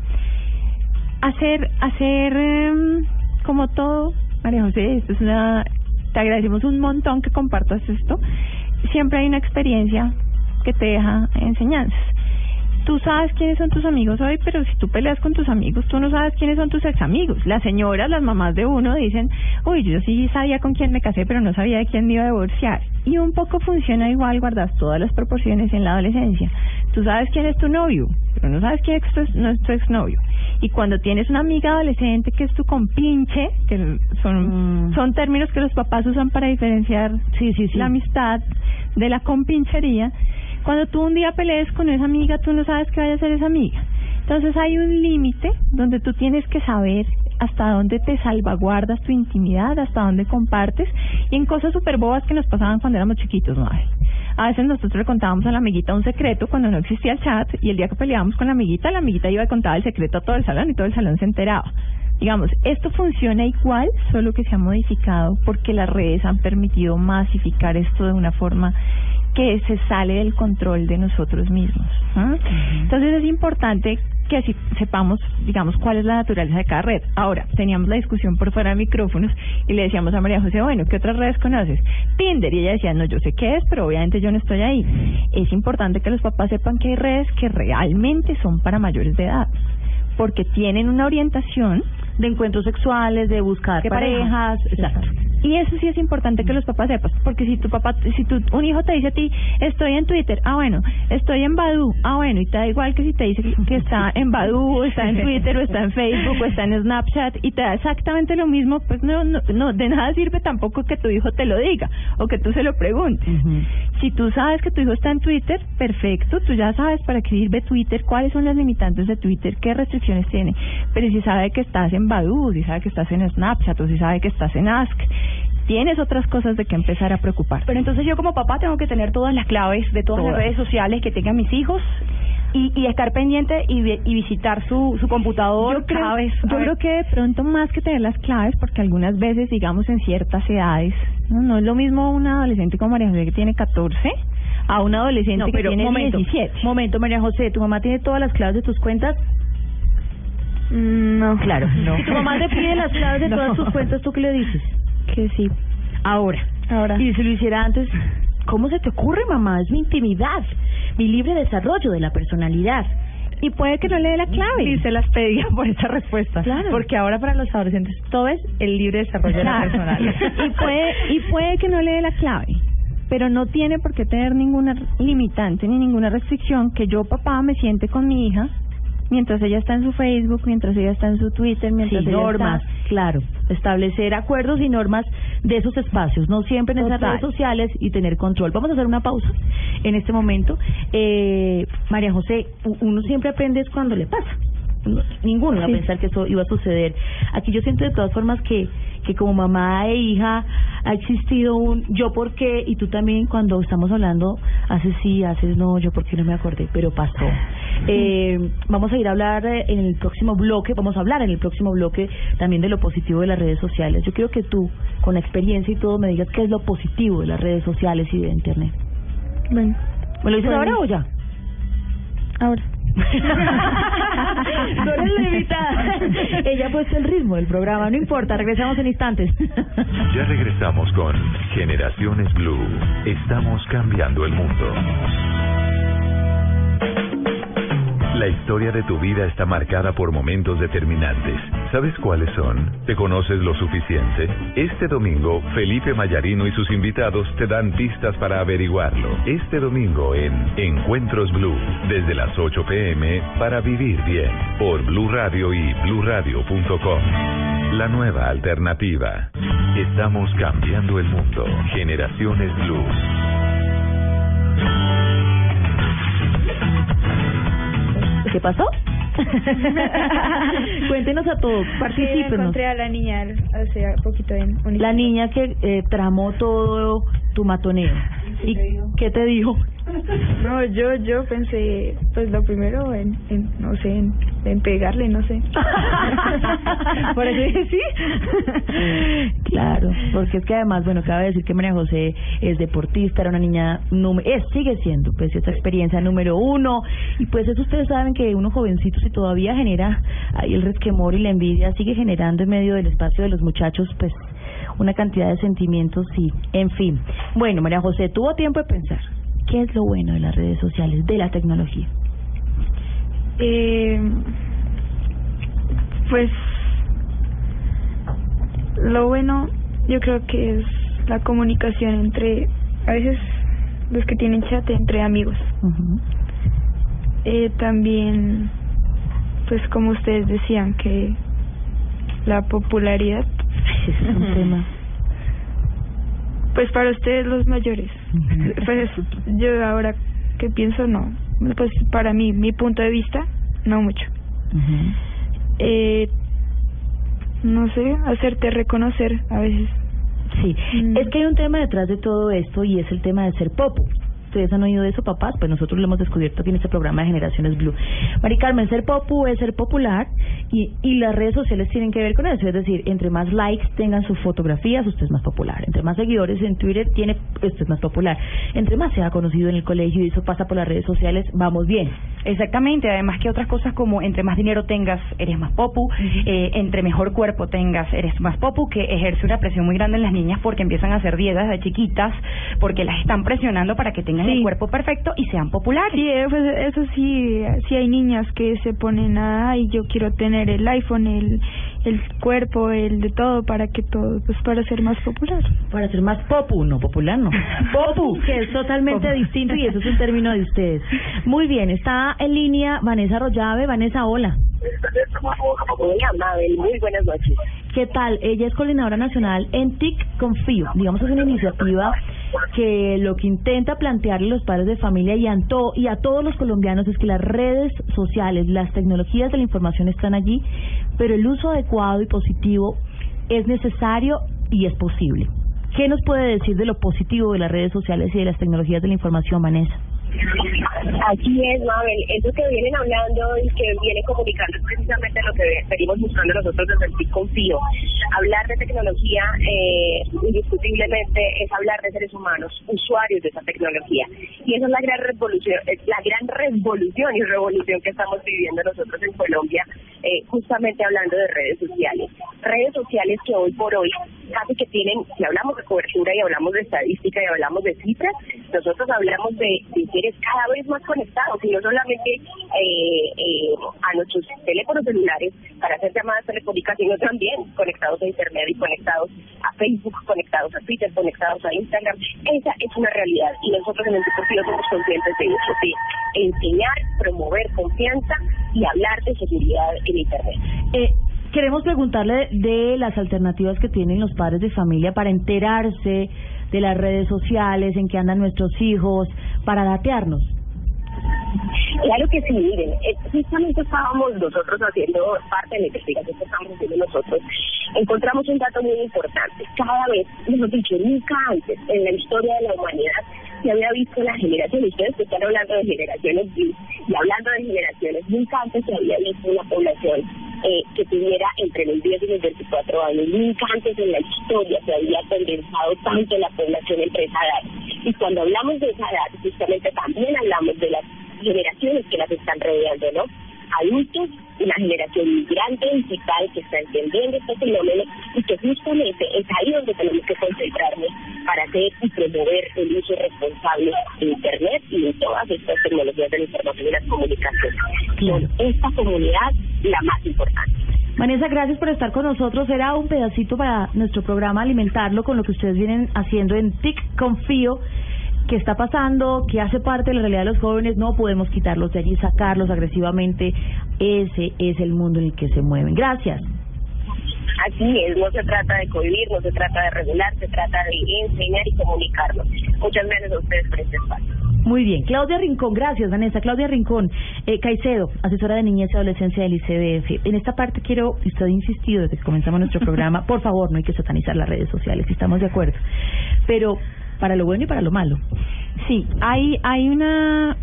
hacer, hacer em, como todo, María José, esto es una, te agradecemos un montón que compartas esto. Siempre hay una experiencia que te deja enseñanzas. Tú sabes quiénes son tus amigos hoy, pero si tú peleas con tus amigos, tú no sabes quiénes son tus ex amigos. Las señoras, las mamás de uno dicen, uy, yo sí sabía con quién me casé, pero no sabía de quién me iba a divorciar. Y un poco funciona igual, guardas todas las proporciones en la adolescencia. Tú sabes quién es tu novio, pero no sabes quién es tu, no es tu exnovio. Y cuando tienes una amiga adolescente que es tu compinche, que son, son términos que los papás usan para diferenciar la amistad de la compinchería, cuando tú un día pelees con esa amiga, tú no sabes qué vaya a hacer esa amiga. Entonces hay un límite donde tú tienes que saber hasta dónde te salvaguardas tu intimidad, hasta dónde compartes, y en cosas súper bobas que nos pasaban cuando éramos chiquitos, madre. A veces nosotros le contábamos a la amiguita un secreto cuando no existía el chat, y el día que peleábamos con la amiguita, la amiguita iba a contar el secreto a todo el salón y todo el salón se enteraba. Digamos, esto funciona igual, solo que se ha modificado porque las redes han permitido masificar esto de una forma que se sale del control de nosotros mismos. ¿ah? Entonces es importante que así sepamos, digamos, cuál es la naturaleza de cada red. Ahora, teníamos la discusión por fuera de micrófonos y le decíamos a María José, bueno, ¿qué otras redes conoces? Tinder. Y ella decía, no, yo sé qué es, pero obviamente yo no estoy ahí. Es importante que los papás sepan que hay redes que realmente son para mayores de edad, porque tienen una orientación de encuentros sexuales, de buscar ¿Qué parejas, exacto. Y eso sí es importante que los papás sepan, porque si tu papá, si tu, un hijo te dice a ti, estoy en Twitter, ah bueno, estoy en Badu, ah bueno, y te da igual que si te dice que está en Badu, o está en Twitter, o está en Facebook, o está en Snapchat, y te da exactamente lo mismo, pues no, no, no de nada sirve tampoco que tu hijo te lo diga, o que tú se lo preguntes. Si tú sabes que tu hijo está en Twitter, perfecto, tú ya sabes para qué sirve Twitter, cuáles son las limitantes de Twitter, qué restricciones tiene. Pero si sabe que estás en Si sabe que estás en Snapchat o si sabe que estás en Ask, tienes otras cosas de que empezar a preocupar. Pero entonces yo como papá tengo que tener todas las claves de todas, Todas. las redes sociales que tengan mis hijos y, y estar pendiente y, vi- y visitar su, su computador Yo creo, cada vez. Yo ver. creo que de pronto más que tener las claves, porque algunas veces, digamos, en ciertas edades, no, no es lo mismo una adolescente como María José que tiene 14 a una adolescente No, que tiene momento, 17. momento, María José, ¿tu mamá tiene todas las claves de tus cuentas? No. Claro, no. Si tu mamá te pide las claves de No. todas tus cuentas, ¿tú qué le dices? Que sí. Ahora. Ahora. Y si lo hiciera antes, ¿cómo se te ocurre, mamá? Es mi intimidad, mi libre desarrollo de la personalidad. Y puede que no le dé la clave. Y se las pedía por esa respuesta. Claro. Porque ahora para los adolescentes todo es el libre desarrollo de la personalidad. y puede y puede que no le dé la clave pero no tiene por qué tener ninguna limitante ni ninguna restricción que yo, papá, me siente con mi hija mientras ella está en su Facebook, mientras ella está en su Twitter, mientras Sí, ella normas, está... claro. Establecer acuerdos y normas de esos espacios, no siempre en esas Total. redes sociales y tener control. Vamos a hacer una pausa en este momento. Eh, María José, uno siempre aprende es cuando le pasa. No- Ninguno iba Sí. a pensar que eso iba a suceder. Aquí yo siento de todas formas que, que como mamá e hija ha existido un yo por qué y tú también cuando estamos hablando haces sí, haces no, yo por qué no me acordé, pero pasó. Eh, vamos a ir a hablar eh, en el próximo bloque, vamos a hablar en el próximo bloque también de lo positivo de las redes sociales. Yo quiero que tú, con experiencia y todo, me digas qué es lo positivo de las redes sociales y de Internet. Bueno. ¿Me lo dices Pues- ahora o ya? Ahora. Tú eres la invitada. Ella ha puesto el ritmo del programa, no importa, regresamos en instantes. Ya regresamos con Generaciones Blue. Estamos cambiando el mundo. La historia de tu vida está marcada por momentos determinantes. ¿Sabes cuáles son? ¿Te conoces lo suficiente? Este domingo, Felipe Mayarino y sus invitados te dan pistas para averiguarlo. Este domingo en Encuentros Blue, desde las 8 pm para vivir bien, por Blue Radio y bluradio.com. La nueva alternativa. Estamos cambiando el mundo. Generaciones Blue. ¿Qué pasó? Cuéntenos a todos, particípenos. encontré a la niña hace poquito en La niña que eh, tramó todo tu matoneo. ¿Y qué te dijo? No, yo yo pensé, pues lo primero en, en no sé, en, en pegarle, no sé. Por eso dije sí. Claro, porque es que además, bueno, cabe decir que María José es deportista, era una niña, es, sigue siendo, pues, esta experiencia número uno. Y pues eso ustedes saben que uno jovencito, si todavía genera ahí el resquemor y la envidia, sigue generando en medio del espacio de los muchachos, pues, una cantidad de sentimientos y, en fin. Bueno, María José, tuvo tiempo de pensar. ¿Qué es lo bueno de las redes sociales, de la tecnología? Eh, pues lo bueno yo creo que es la comunicación entre a veces los que tienen chat entre amigos eh, también pues como ustedes decían que la popularidad Ese es un tema. pues para ustedes los mayores. Pues yo ahora que pienso no. Pues para mí mi punto de vista no mucho. Eh, no sé hacerte reconocer a veces. Sí, es que hay un tema detrás de todo esto y es el tema de ser popu. ¿Ustedes han oído de eso, papás? Pues nosotros lo hemos descubierto aquí en este programa de Generaciones Blue. Mari Carmen, ser popu es ser popular y, y las redes sociales tienen que ver con eso. Es decir, entre más likes tengan sus fotografías, usted es más popular. Entre más seguidores en Twitter tiene, usted es más popular. Entre más sea conocido en el colegio y eso pasa por las redes sociales, vamos bien. Exactamente, además que otras cosas como entre más dinero tengas, eres más popu, eh, entre mejor cuerpo tengas, eres más popu, que ejerce una presión muy grande en las niñas porque empiezan a hacer dietas de chiquitas, porque las están presionando para que tengan el cuerpo perfecto y sean populares. Sí, eso sí, sí hay niñas que se ponen a, ay, yo quiero tener el iPhone, el, el cuerpo, el de todo, para que todo, pues para ser más popular. Para ser más popu, no popular, no. Popu, que es totalmente Popu. distinto y eso es un término de ustedes. Muy bien, está en línea Vanessa Rollave. Vanessa, hola. Muy buenas noches. ¿Qué tal? Ella es coordinadora nacional en TIC Confío. Digamos, es una iniciativa que lo que intenta plantearle los padres de familia y a, to- y a todos los colombianos es que las redes sociales, las tecnologías de la información están allí, pero el uso adecuado y positivo es necesario y es posible. ¿Qué nos puede decir de lo positivo de las redes sociales y de las tecnologías de la información, Vanessa? Así es, Mabel. Eso que vienen hablando y que vienen comunicando es precisamente lo que venimos buscando nosotros desde el TIC Confío. Hablar de tecnología, eh, indiscutiblemente, es hablar de seres humanos, usuarios de esa tecnología. Y esa es la gran revolución, la gran revolución y revolución que estamos viviendo nosotros en Colombia, eh, justamente hablando de redes sociales. Redes sociales que hoy por hoy casi que tienen, si hablamos de cobertura y hablamos de estadística y hablamos de cifras, nosotros hablamos de, de seres cada vez más conectados y no solamente eh, eh, a nuestros teléfonos celulares para hacer llamadas telefónicas, sino también conectados a Internet y conectados a Facebook, conectados a Twitter, conectados a Instagram. Esa es una realidad y nosotros en el Deportivo somos conscientes de eso, de enseñar, promover confianza y hablar de seguridad en Internet. Eh, queremos preguntarle de las alternativas que tienen los padres de familia para enterarse de las redes sociales, en que andan nuestros hijos, para datearnos. Claro que sí, miren, eh, justamente estábamos nosotros haciendo parte de la investigación que estamos haciendo nosotros, encontramos un dato muy importante. Cada vez, hemos dicho, nunca antes en la historia de la humanidad se había visto la generación, ustedes que están hablando de generaciones y, hablando de generaciones, nunca antes se había visto una población eh, que tuviera entre los 10 y los 24 años, nunca antes en la historia se había condensado tanto la población entre esa edad. Y cuando hablamos de esa edad, justamente también hablamos de las generaciones que las están rodeando, ¿no? Adultos, una generación migrante digital que está entendiendo este fenómeno y que justamente es ahí donde tenemos que concentrarnos para hacer y promover el uso responsable de Internet y de todas estas tecnologías de la información y la comunicación. Claro. esta comunidad la más importante. Vanessa, gracias por estar con nosotros. Era un pedacito para nuestro programa alimentarlo con lo que ustedes vienen haciendo en TIC Confío qué está pasando, qué hace parte de la realidad de los jóvenes, no podemos quitarlos de allí, sacarlos agresivamente. Ese es el mundo en el que se mueven. Gracias. Así es, no se trata de cohibir, no se trata de regular, se trata de enseñar y comunicarnos. Muchas gracias a ustedes por este espacio. Muy bien, Claudia Rincón, gracias Vanessa. Claudia Rincón, eh, Caicedo, asesora de niñez y adolescencia del ICDF. En esta parte quiero, usted ha insistido desde que comenzamos nuestro programa, por favor, no hay que satanizar las redes sociales, estamos de acuerdo. Pero para lo bueno y para lo malo. Sí, hay, hay una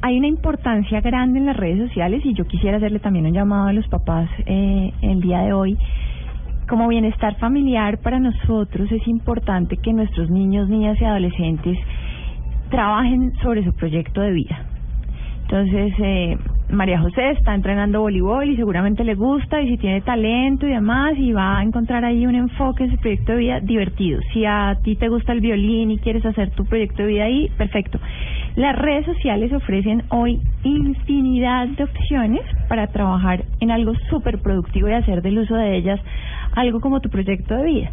hay una importancia grande en las redes sociales y yo quisiera hacerle también un llamado a los papás eh, el día de hoy. Como bienestar familiar para nosotros es importante que nuestros niños, niñas y adolescentes trabajen sobre su proyecto de vida. Entonces, eh, María José está entrenando voleibol y seguramente le gusta y si tiene talento y demás y va a encontrar ahí un enfoque en su proyecto de vida divertido. Si a ti te gusta el violín y quieres hacer tu proyecto de vida ahí, perfecto. Las redes sociales ofrecen hoy infinidad de opciones para trabajar en algo súper productivo y hacer del uso de ellas algo como tu proyecto de vida.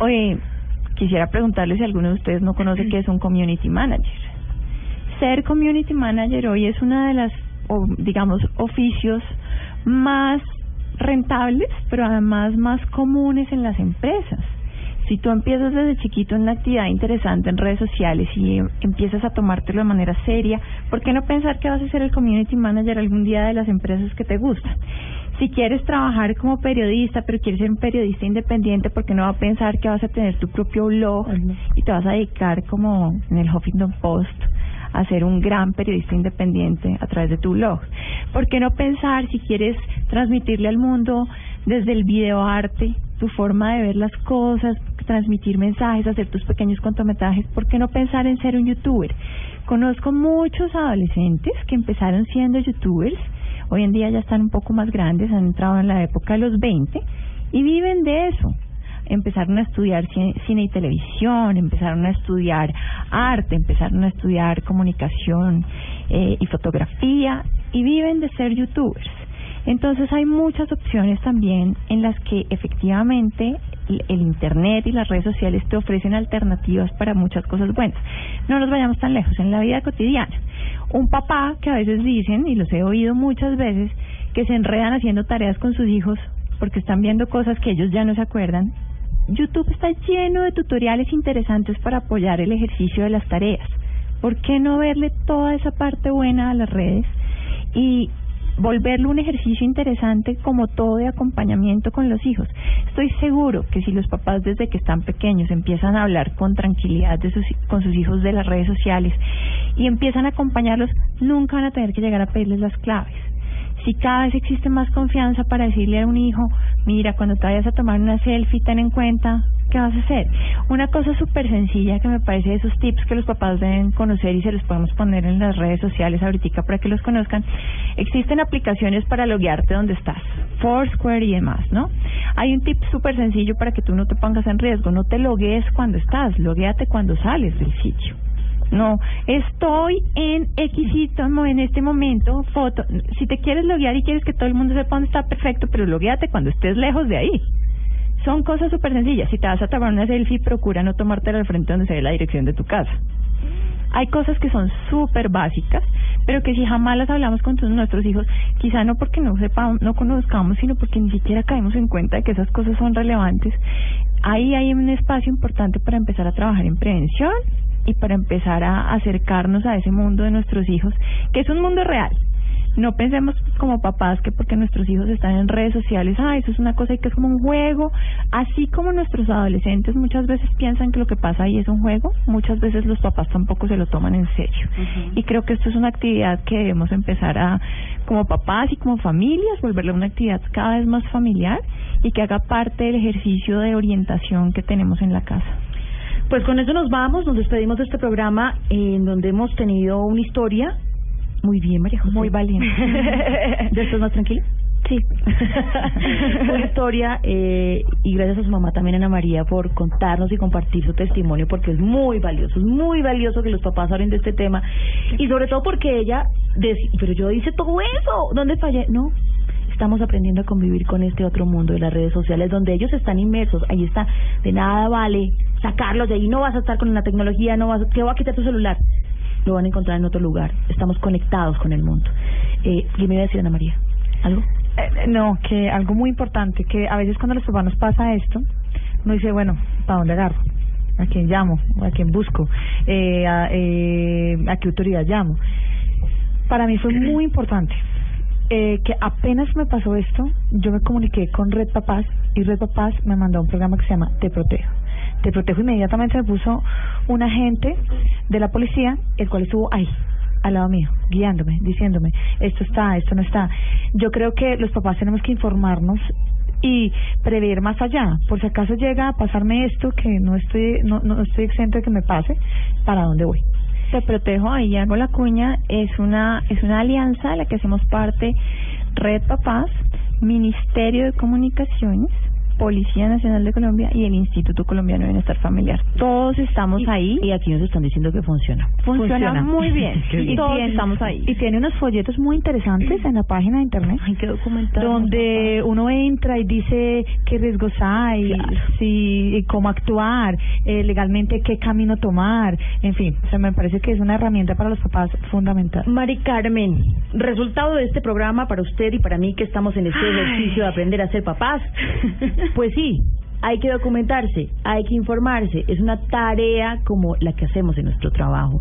Oye, quisiera preguntarle si alguno de ustedes no conoce qué es un community manager ser community manager hoy es una de las, digamos, oficios más rentables, pero además más comunes en las empresas. Si tú empiezas desde chiquito en una actividad interesante en redes sociales y empiezas a tomártelo de manera seria, ¿por qué no pensar que vas a ser el community manager algún día de las empresas que te gustan? Si quieres trabajar como periodista, pero quieres ser un periodista independiente, ¿por qué no vas a pensar que vas a tener tu propio blog y te vas a dedicar como en el Huffington Post a ser un gran periodista independiente a través de tu blog. ¿Por qué no pensar si quieres transmitirle al mundo desde el videoarte tu forma de ver las cosas, transmitir mensajes, hacer tus pequeños cortometrajes? ¿Por qué no pensar en ser un youtuber? Conozco muchos adolescentes que empezaron siendo youtubers, hoy en día ya están un poco más grandes, han entrado en la época de los 20 y viven de eso empezaron a estudiar cine y televisión, empezaron a estudiar arte, empezaron a estudiar comunicación eh, y fotografía y viven de ser youtubers. Entonces hay muchas opciones también en las que efectivamente el Internet y las redes sociales te ofrecen alternativas para muchas cosas buenas. No nos vayamos tan lejos, en la vida cotidiana. Un papá que a veces dicen, y los he oído muchas veces, que se enredan haciendo tareas con sus hijos porque están viendo cosas que ellos ya no se acuerdan YouTube está lleno de tutoriales interesantes para apoyar el ejercicio de las tareas. ¿Por qué no verle toda esa parte buena a las redes y volverlo un ejercicio interesante como todo de acompañamiento con los hijos? Estoy seguro que si los papás desde que están pequeños empiezan a hablar con tranquilidad con sus hijos de las redes sociales y empiezan a acompañarlos, nunca van a tener que llegar a pedirles las claves si cada vez existe más confianza para decirle a un hijo, mira, cuando te vayas a tomar una selfie, ten en cuenta qué vas a hacer. Una cosa súper sencilla que me parece de esos tips que los papás deben conocer y se los podemos poner en las redes sociales ahorita para que los conozcan. Existen aplicaciones para loguearte donde estás, Foursquare y demás, ¿no? Hay un tip súper sencillo para que tú no te pongas en riesgo, no te loguees cuando estás, logueate cuando sales del sitio No, estoy en Xito en este momento, foto. Si te quieres loguear y quieres que todo el mundo sepa dónde está, perfecto, pero logueate cuando estés lejos de ahí. Son cosas súper sencillas. Si te vas a tomar una selfie, procura no tomártela al frente donde se ve la dirección de tu casa. Hay cosas que son súper básicas, pero que si jamás las hablamos con todos nuestros hijos, quizá no porque no sepamos, no conozcamos, sino porque ni siquiera caemos en cuenta de que esas cosas son relevantes. Ahí hay un espacio importante para empezar a trabajar en prevención y para empezar a acercarnos a ese mundo de nuestros hijos, que es un mundo real. No pensemos como papás que porque nuestros hijos están en redes sociales, ah, eso es una cosa y que es como un juego. Así como nuestros adolescentes muchas veces piensan que lo que pasa ahí es un juego, muchas veces los papás tampoco se lo toman en serio. Y creo que esto es una actividad que debemos empezar a, como papás y como familias, volverla una actividad cada vez más familiar y que haga parte del ejercicio de orientación que tenemos en la casa. Pues con eso nos vamos, nos despedimos de este programa en donde hemos tenido una historia muy bien, María José. Muy valiente. ¿De esto es más tranquilo? Sí. una historia eh, y gracias a su mamá también Ana María por contarnos y compartir su testimonio porque es muy valioso, es muy valioso que los papás hablen de este tema y sobre todo porque ella, dec- pero yo hice todo eso, ¿dónde fallé? No, estamos aprendiendo a convivir con este otro mundo de las redes sociales donde ellos están inmersos, ahí está, de nada vale sacarlos de ahí, no vas a estar con la tecnología, no vas, a- te voy a quitar tu celular, lo van a encontrar en otro lugar, estamos conectados con el mundo. Eh, ¿Qué me iba a decir Ana María? ¿Algo? Eh, no, que algo muy importante, que a veces cuando a los papás nos pasa esto, uno dice, bueno, ¿para dónde agarro? ¿A quién llamo? ¿A quién busco? Eh, a, eh, ¿A qué autoridad llamo? Para mí fue muy importante eh, que apenas me pasó esto, yo me comuniqué con Red Papás y Red Papás me mandó un programa que se llama Te Protejo. Te Protejo inmediatamente me puso un agente de la policía, el cual estuvo ahí, al lado mío, guiándome, diciéndome, esto está, esto no está. Yo creo que los papás tenemos que informarnos y prever más allá, por si acaso llega a pasarme esto que no estoy no, no estoy exento de que me pase, ¿para dónde voy? Te protejo ahí hago la cuña es una es una alianza de la que hacemos parte Red Papás, Ministerio de Comunicaciones, Policía Nacional de Colombia y el Instituto Colombiano de Bienestar Familiar. Todos estamos ahí. Y aquí nos están diciendo que funciona. Funciona, muy bien. Qué y todos tiene- estamos ahí. Y tiene unos folletos muy interesantes en la página de internet. Hay que documentar. Donde uno entra y dice qué riesgos hay, si, y cómo actuar, eh, legalmente qué camino tomar. En fin, o sea, me parece que es una herramienta para los papás fundamental. Mari Carmen, resultado de este programa para usted y para mí que estamos en este Ay. ejercicio de aprender a ser papás, pues sí, hay que documentarse, hay que informarse, es una tarea como la que hacemos en nuestro trabajo.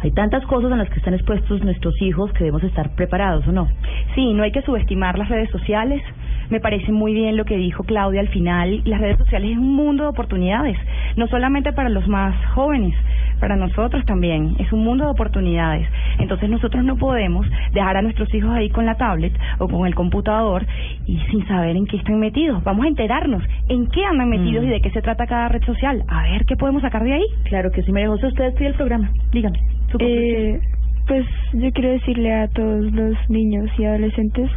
Hay tantas cosas en las que están expuestos nuestros hijos que debemos estar preparados, ¿o no? Sí, no hay que subestimar las redes sociales. Me parece muy bien lo que dijo Claudia al final. Las redes sociales es un mundo de oportunidades, no solamente para los más jóvenes, para nosotros también. Es un mundo de oportunidades. Entonces nosotros no podemos dejar a nuestros hijos ahí con la tablet o con el computador y sin saber en qué están metidos. Vamos a enterarnos en qué andan metidos y de qué se trata cada red social. A ver qué podemos sacar de ahí. Claro que sí, María José, usted estudia el programa. Dígame. su Eh, pues yo quiero decirle a todos los niños y adolescentes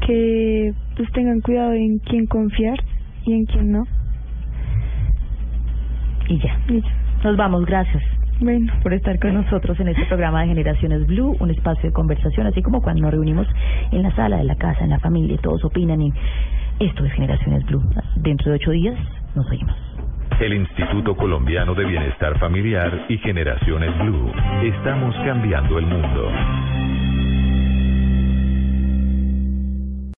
que pues tengan cuidado en quién confiar y en quién no. Y ya. Y ya. Nos vamos, gracias. Bueno. por estar con nosotros en este programa de Generaciones Blue, un espacio de conversación, así como cuando nos reunimos en la sala de la casa, en la familia, y todos opinan y esto es Generaciones Blue. Dentro de ocho días nos oímos. El Instituto Colombiano de Bienestar Familiar y Generaciones Blue. Estamos cambiando el mundo.